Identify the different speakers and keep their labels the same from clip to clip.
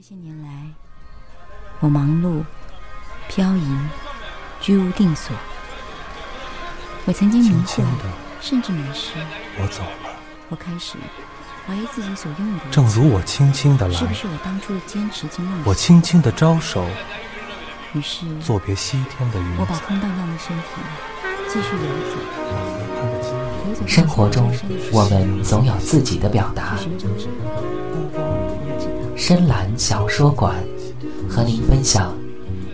Speaker 1: 这些年来，我忙碌、漂移、居无定所。我曾经迷惑，甚至迷失。
Speaker 2: 我走了。
Speaker 1: 我开始怀疑自己所拥有的。
Speaker 2: 正如我轻轻的来，
Speaker 1: 是不是我当初的坚持经梦？
Speaker 2: 我轻轻的招手。
Speaker 1: 于是，
Speaker 2: 作别西天的云。
Speaker 1: 我把空荡荡的身体继续游
Speaker 3: 走。生活中，我们总有自己的表达。深蓝小说馆，和您分享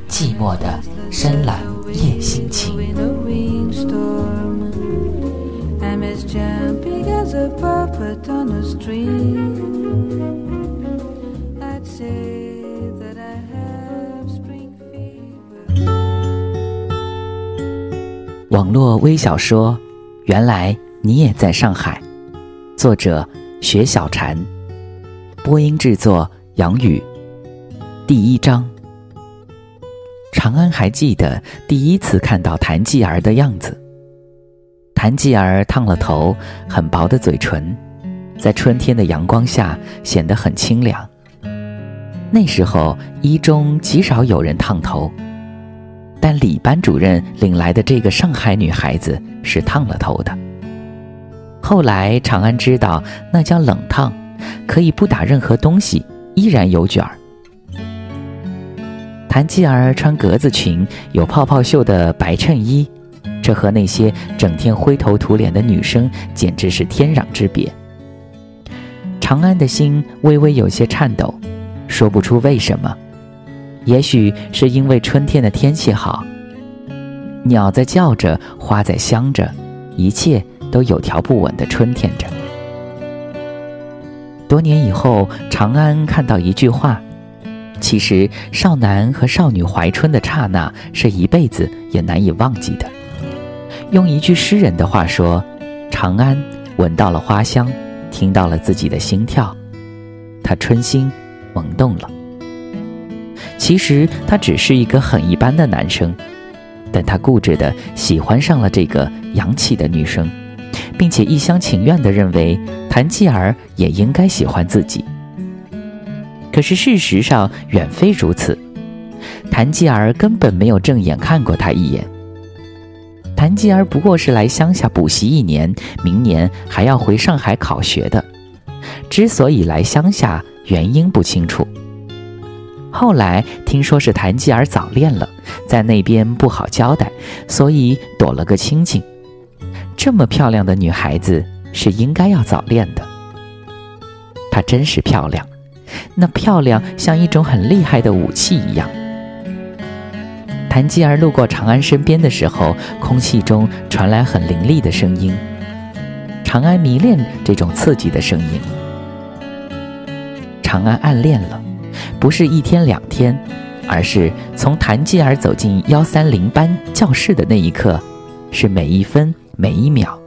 Speaker 3: 寂寞的深蓝夜心情。网络微小说《原来你也在上海》，作者雪小禅，播音制作杨宇。第一章。长安还记得第一次看到谭继儿的样子。谭继儿烫了头，很薄的嘴唇，在春天的阳光下显得很清凉。那时候一中极少有人烫头，但李班主任领来的这个上海女孩子是烫了头的。后来长安知道那叫冷烫，可以不打任何东西，依然有卷儿。谭继儿穿格子裙，有泡泡袖的白衬衣。这和那些整天灰头土脸的女生简直是天壤之别。长安的心微微有些颤抖，说不出为什么。也许是因为春天的天气好，鸟在叫着，花在香着，一切都有条不紊的春天着。多年以后，长安看到一句话：其实少男和少女怀春的刹那，是一辈子也难以忘记的。用一句诗人的话说：“长安闻到了花香，听到了自己的心跳，他春心萌动了。其实他只是一个很一般的男生，但他固执的喜欢上了这个洋气的女生，并且一厢情愿的认为谭继儿也应该喜欢自己。可是事实上远非如此，谭继儿根本没有正眼看过他一眼。”谭继儿不过是来乡下补习一年，明年还要回上海考学的。之所以来乡下，原因不清楚。后来听说是谭继儿早恋了，在那边不好交代，所以躲了个清静。这么漂亮的女孩子是应该要早恋的。她真是漂亮，那漂亮像一种很厉害的武器一样。谭继儿路过长安身边的时候，空气中传来很凌厉的声音。长安迷恋这种刺激的声音。长安暗恋了，不是一天两天，而是从谭继儿走进幺三零班教室的那一刻，是每一分每一秒。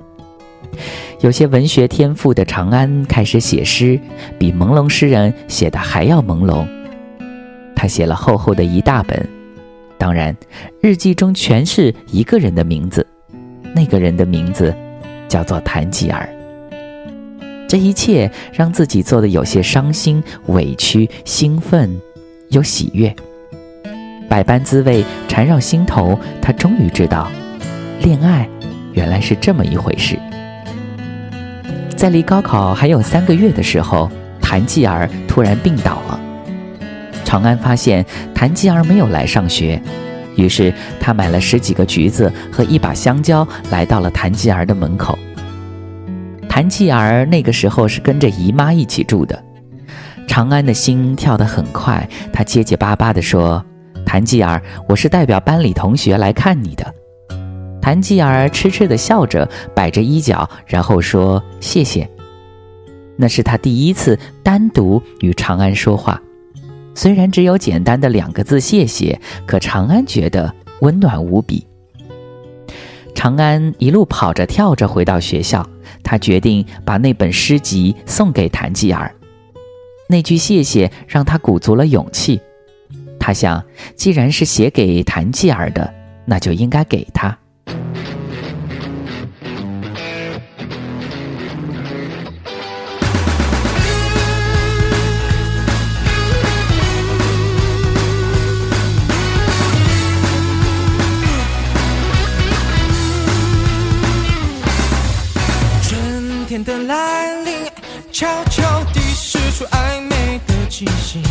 Speaker 3: 有些文学天赋的长安开始写诗，比朦胧诗人写的还要朦胧。他写了厚厚的一大本。当然，日记中全是一个人的名字，那个人的名字叫做谭吉儿。这一切让自己做的有些伤心、委屈、兴奋，又喜悦，百般滋味缠绕心头。他终于知道，恋爱原来是这么一回事。在离高考还有三个月的时候，谭继儿突然病倒了。长安发现谭继儿没有来上学，于是他买了十几个橘子和一把香蕉，来到了谭继儿的门口。谭继儿那个时候是跟着姨妈一起住的。长安的心跳得很快，他结结巴巴地说：“谭继儿，我是代表班里同学来看你的。”谭继儿痴痴地笑着，摆着衣角，然后说：“谢谢。”那是他第一次单独与长安说话。虽然只有简单的两个字“谢谢”，可长安觉得温暖无比。长安一路跑着跳着回到学校，他决定把那本诗集送给谭继儿。那句“谢谢”让他鼓足了勇气。他想，既然是写给谭继儿的，那就应该给他。
Speaker 4: 春天的来临悄悄地释出暧昧的气息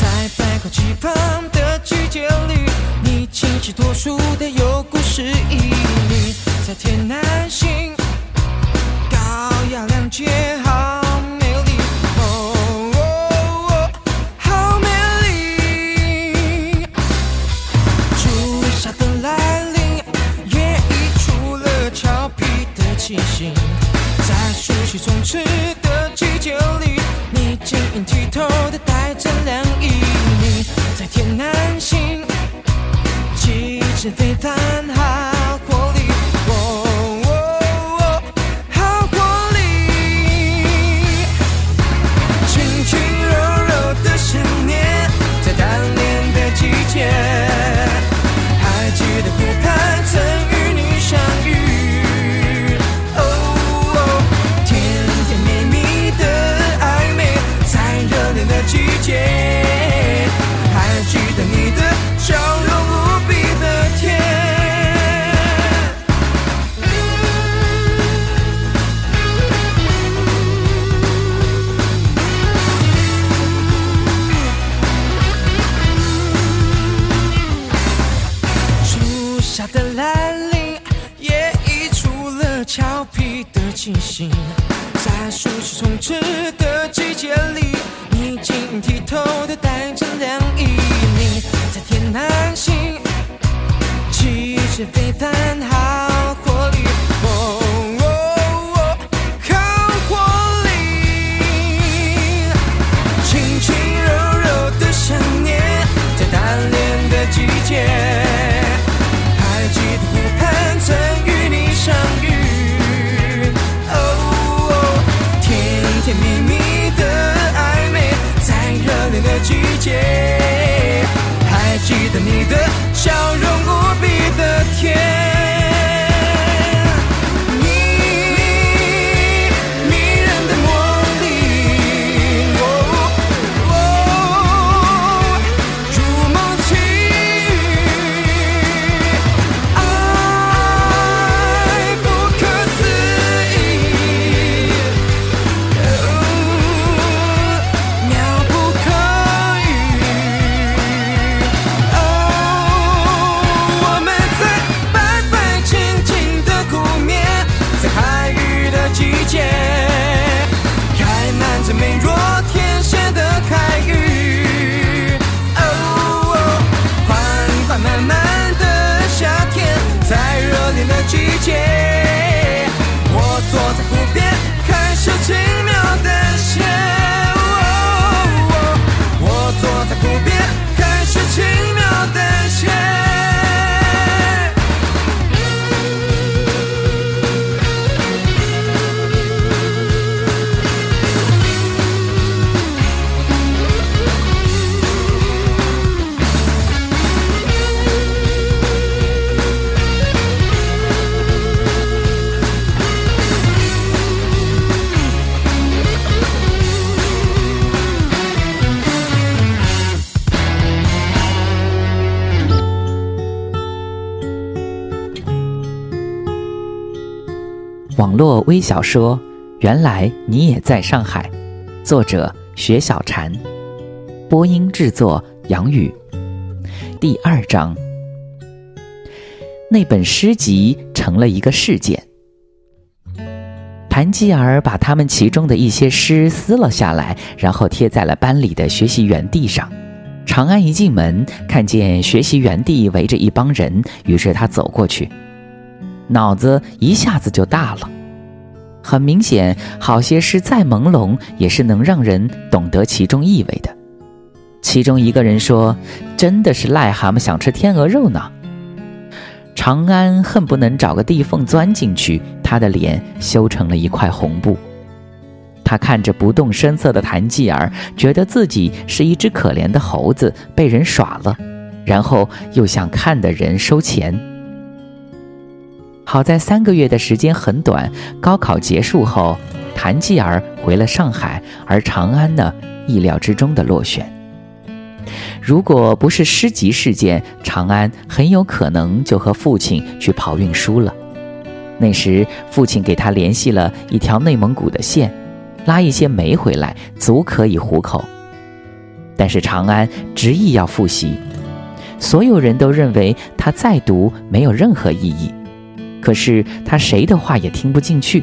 Speaker 4: 在百花齐放的季节里你清新脱俗的有湿的季节里，你晶莹剔透的带着凉意。你在天南星，气质非凡，是背叛。
Speaker 3: 网络微小说《原来你也在上海》，作者雪小禅，播音制作杨宇。第二章，那本诗集成了一个事件。谭继儿把他们其中的一些诗撕了下来，然后贴在了班里的学习园地上。长安一进门，看见学习园地围着一帮人，于是他走过去，脑子一下子就大了。很明显，好些诗再朦胧，也是能让人懂得其中意味的。其中一个人说：“真的是癞蛤蟆想吃天鹅肉呢。”长安恨不能找个地缝钻进去，他的脸羞成了一块红布。他看着不动声色的谭继儿，觉得自己是一只可怜的猴子，被人耍了，然后又向看的人收钱。好在三个月的时间很短，高考结束后，谭继儿回了上海，而长安呢，意料之中的落选。如果不是诗集事件，长安很有可能就和父亲去跑运输了。那时，父亲给他联系了一条内蒙古的线，拉一些煤回来，足可以糊口。但是长安执意要复习。所有人都认为他再读没有任何意义，可是他谁的话也听不进去。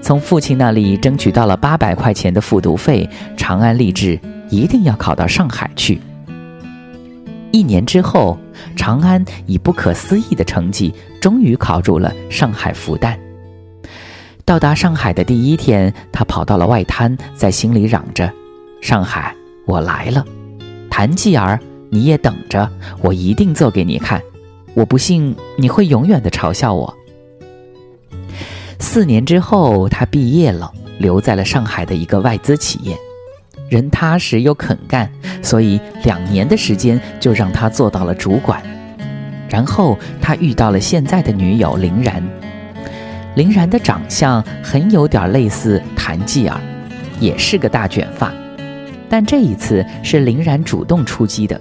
Speaker 3: 从父亲那里争取到了八百块钱的复读费，长安立志一定要考到上海去。一年之后，长安以不可思议的成绩，终于考入了上海复旦。到达上海的第一天，他跑到了外滩，在心里嚷着：“上海，我来了！谭继儿，你也等着，我一定做给你看。我不信你会永远的嘲笑我。”四年之后，他毕业了，留在了上海的一个外资企业。人踏实又肯干，所以两年的时间就让他做到了主管。然后他遇到了现在的女友林然。林然的长相很有点类似谭继儿，也是个大卷发。但这一次是林然主动出击的，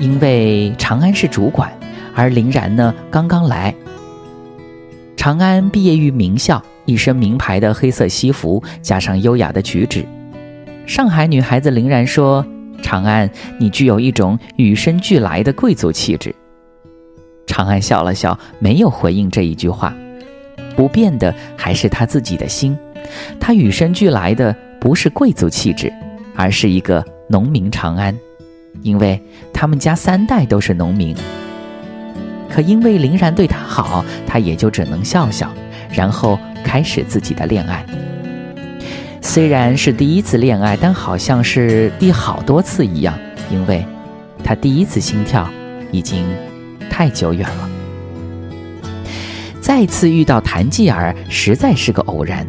Speaker 3: 因为长安是主管，而林然呢刚刚来。长安毕业于名校，一身名牌的黑色西服，加上优雅的举止。上海女孩子林然说：“长安，你具有一种与生俱来的贵族气质。”长安笑了笑，没有回应这一句话。不变的还是他自己的心，他与生俱来的不是贵族气质，而是一个农民长安，因为他们家三代都是农民。可因为林然对他好，他也就只能笑笑，然后开始自己的恋爱。虽然是第一次恋爱，但好像是第好多次一样，因为，他第一次心跳已经太久远了。再次遇到谭继儿，实在是个偶然。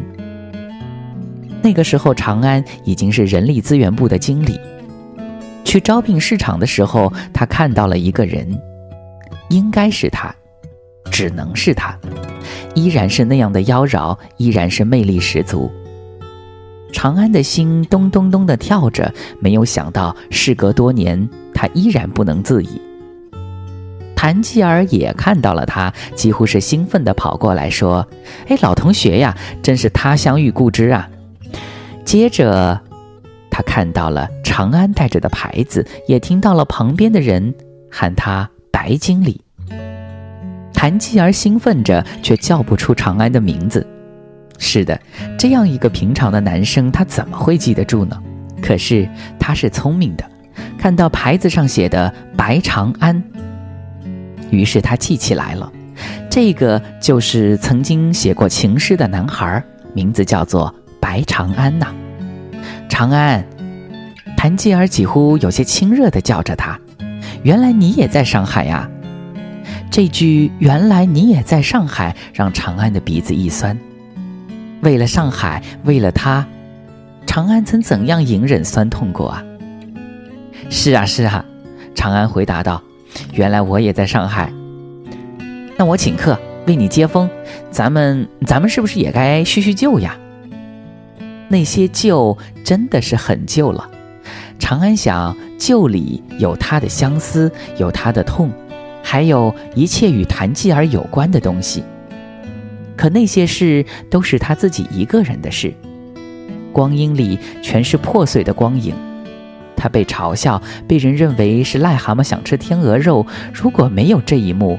Speaker 3: 那个时候，长安已经是人力资源部的经理。去招聘市场的时候，他看到了一个人。应该是他，只能是他，依然是那样的妖娆，依然是魅力十足。长安的心咚咚咚的跳着，没有想到事隔多年，他依然不能自已。谭继儿也看到了他，几乎是兴奋的跑过来说：“哎，老同学呀，真是他乡遇故知啊！”接着，他看到了长安带着的牌子，也听到了旁边的人喊他。白经理，谭继儿兴奋着，却叫不出长安的名字。是的，这样一个平常的男生，他怎么会记得住呢？可是他是聪明的，看到牌子上写的“白长安”，于是他记起来了，这个就是曾经写过情诗的男孩，名字叫做白长安呐。长安，谭继儿几乎有些亲热地叫着他。原来你也在上海呀！这句“原来你也在上海”让长安的鼻子一酸。为了上海，为了他，长安曾怎样隐忍酸痛过啊？是啊，是啊，长安回答道：“原来我也在上海。那我请客为你接风，咱们咱们是不是也该叙叙旧呀？那些旧真的是很旧了。”长安想，旧里有他的相思，有他的痛，还有一切与谭继儿有关的东西。可那些事都是他自己一个人的事，光阴里全是破碎的光影。他被嘲笑，被人认为是癞蛤蟆想吃天鹅肉。如果没有这一幕，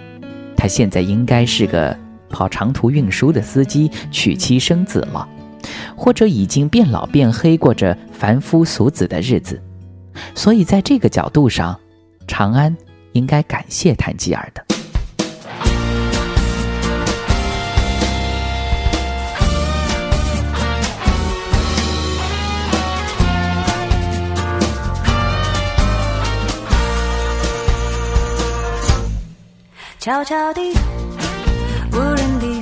Speaker 3: 他现在应该是个跑长途运输的司机，娶妻生子了，或者已经变老变黑，过着凡夫俗子的日子。所以，在这个角度上，长安应该感谢谭吉尔的。
Speaker 5: 悄悄地，无人的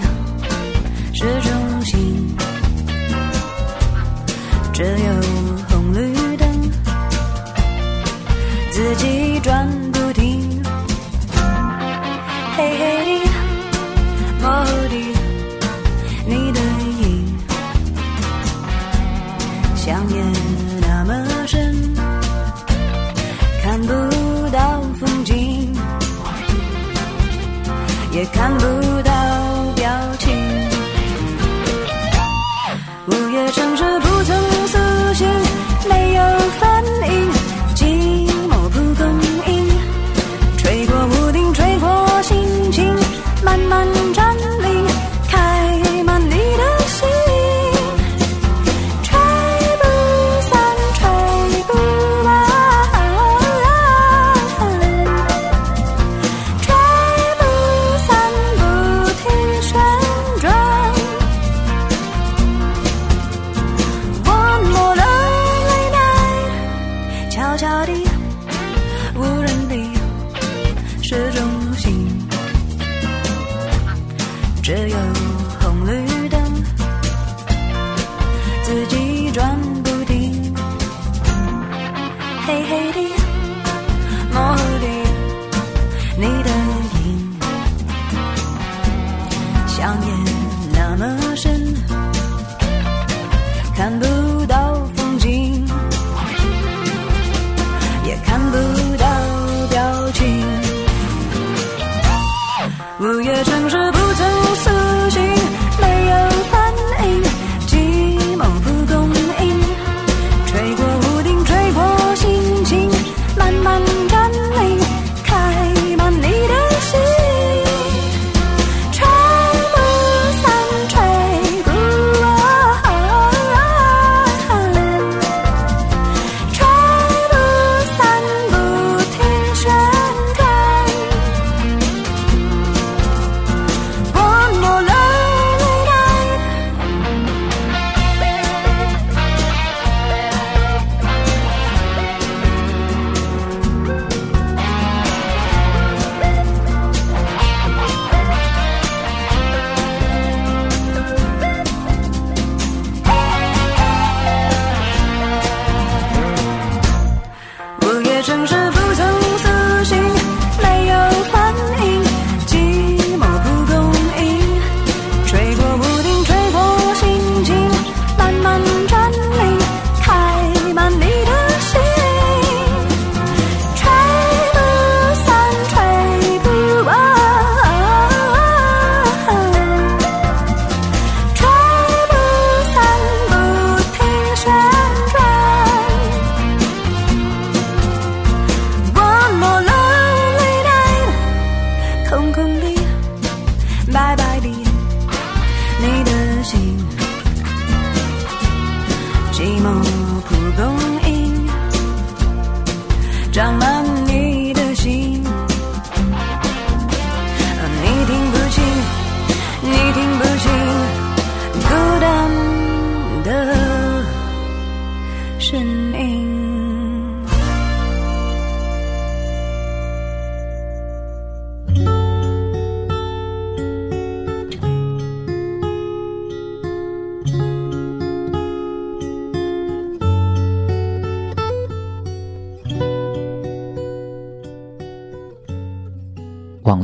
Speaker 5: 长满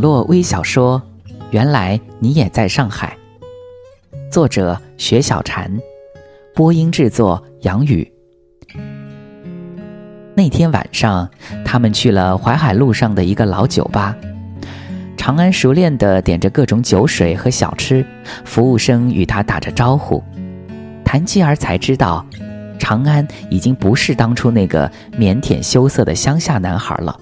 Speaker 3: 络微小说《原来你也在上海》，作者雪小禅，播音制作杨宇。那天晚上，他们去了淮海路上的一个老酒吧。长安熟练地点着各种酒水和小吃，服务生与他打着招呼。谭继儿才知道，长安已经不是当初那个腼腆羞涩的乡下男孩了。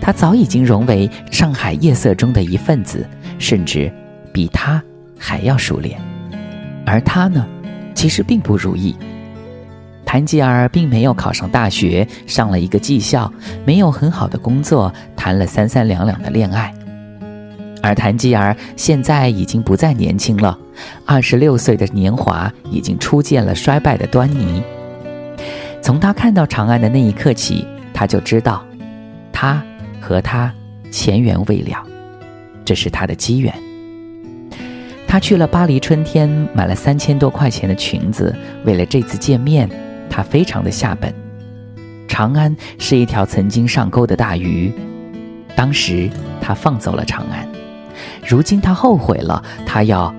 Speaker 3: 他早已经融为上海夜色中的一份子，甚至比他还要熟练。而他呢，其实并不如意。谭吉尔并没有考上大学，上了一个技校，没有很好的工作，谈了三三两两的恋爱。而谭吉尔现在已经不再年轻了，二十六岁的年华已经初见了衰败的端倪。从他看到长安的那一刻起，他就知道，他和他前缘未了，这是他的机缘。他去了巴黎春天，买了三千多块钱的裙子，为了这次见面，他非常的下本。长安是一条曾经上钩的大鱼，当时他放走了长安，如今他后悔了，他要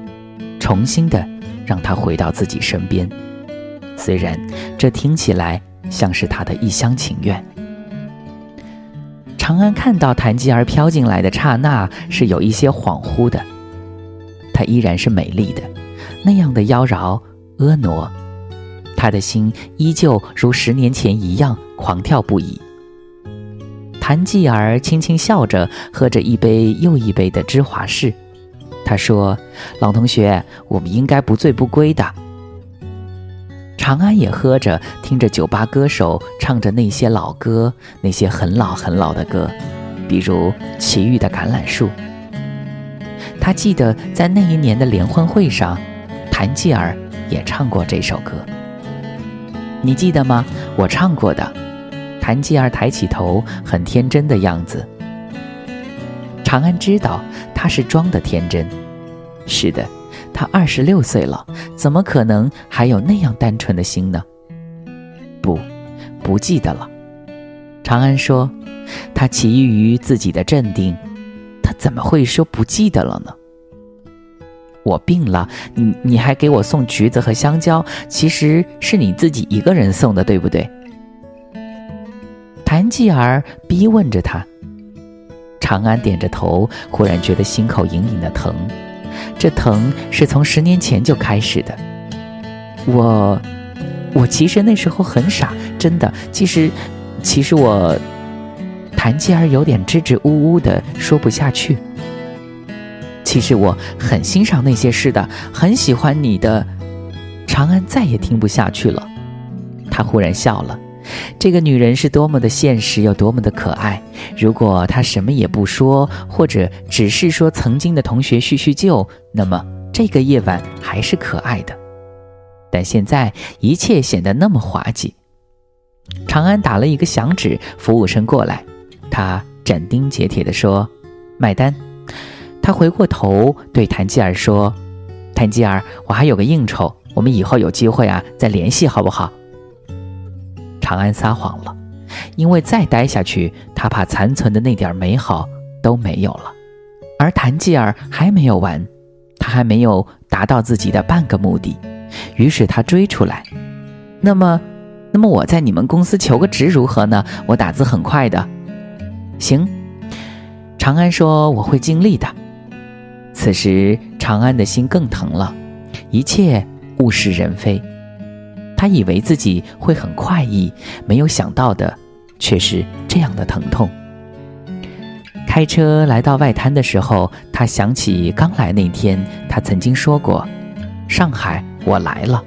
Speaker 3: 重新的让他回到自己身边。虽然这听起来像是他的一厢情愿。长安看到谭吉儿飘进来的刹那，是有一些恍惚的。她依然是美丽的，那样的妖娆婀娜，他的心依旧如十年前一样狂跳不已。谭继儿轻轻笑着，喝着一杯又一杯的芝华士。他说：“老同学，我们应该不醉不归的。”长安也喝着，听着酒吧歌手唱着那些老歌，那些很老很老的歌，比如齐豫的《橄榄树》。他记得在那一年的联欢会上，谭继儿也唱过这首歌。你记得吗？我唱过的。谭继儿抬起头，很天真的样子。长安知道他是装的天真，是的，他二十六岁了，怎么可能还有那样单纯的心呢？不，不记得了。长安说，他起疑于自己的镇定，他怎么会说不记得了呢？我病了，你你还给我送橘子和香蕉，其实是你自己一个人送的，对不对？谭继儿逼问着他。长安点着头，忽然觉得心口隐隐的疼，这疼是从十年前就开始的。我，我其实那时候很傻，真的。其实，其实我，谭继儿有点支支吾吾的说不下去。其实我很欣赏那些事的，很喜欢你的。长安再也听不下去了，他忽然笑了。这个女人是多么的现实，又多么的可爱。如果她什么也不说，或者只是说曾经的同学叙叙旧，那么这个夜晚还是可爱的。但现在一切显得那么滑稽。长安打了一个响指，服务生过来，他斩钉截铁地说：“买单。”他回过头对谭继儿说：“谭继儿，我还有个应酬，我们以后有机会啊再联系，好不好？”长安撒谎了，因为再待下去，他怕残存的那点美好都没有了。而谭继儿还没有完，他还没有达到自己的半个目的，于是他追出来。那么，那么我在你们公司求个职如何呢？我打字很快的。行，长安说我会尽力的。此时长安的心更疼了，一切物是人非。他以为自己会很快意，没有想到的却是这样的疼痛。开车来到外滩的时候，他想起刚来那天，他曾经说过：“上海，我来了。”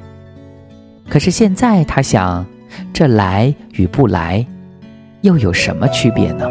Speaker 3: 可是现在他想，这来与不来，又有什么区别呢？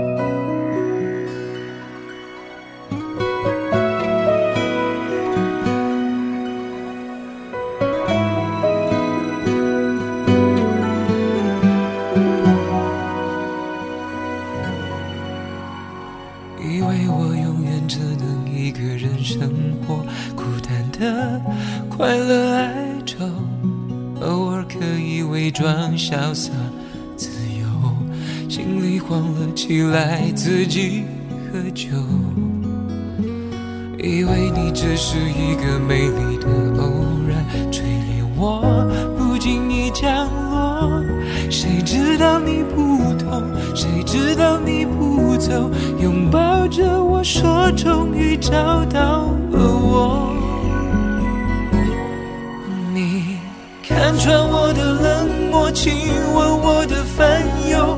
Speaker 6: 来，自己喝酒。以为你只是一个美丽的偶然，锤炼我不经意降落。谁知道你不同，谁知道你不走，拥抱着我说终于找到了我。你看穿我的冷漠，亲吻我的烦忧，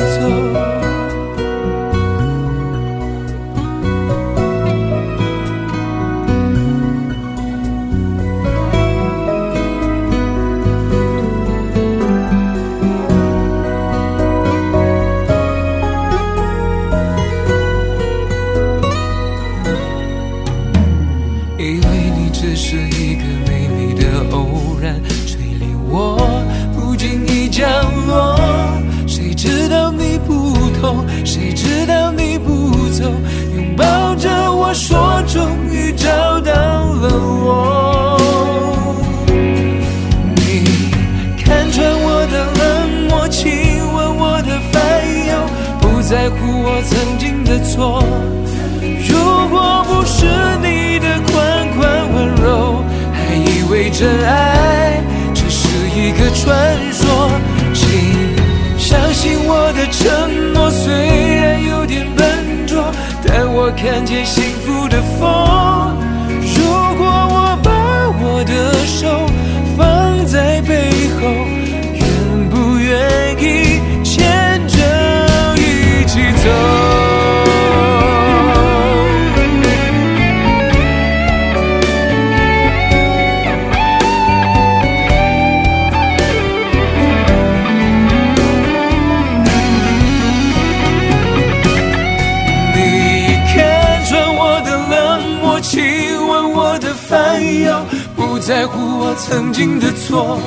Speaker 6: 走？承诺，虽然有点笨拙，但我看见幸福的风。如果我把我的手放在背后，愿不愿意曾经的错，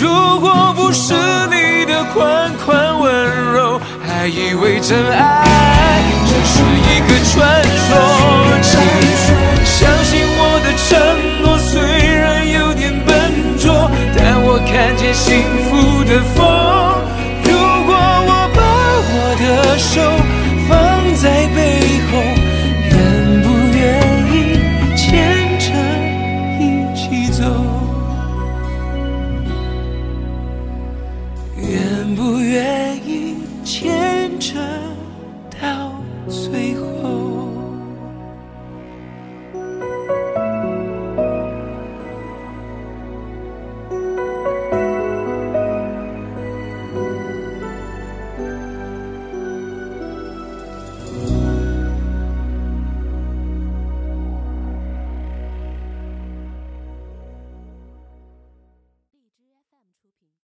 Speaker 6: 如果不是你的款款温柔，还以为真爱只是一个传说。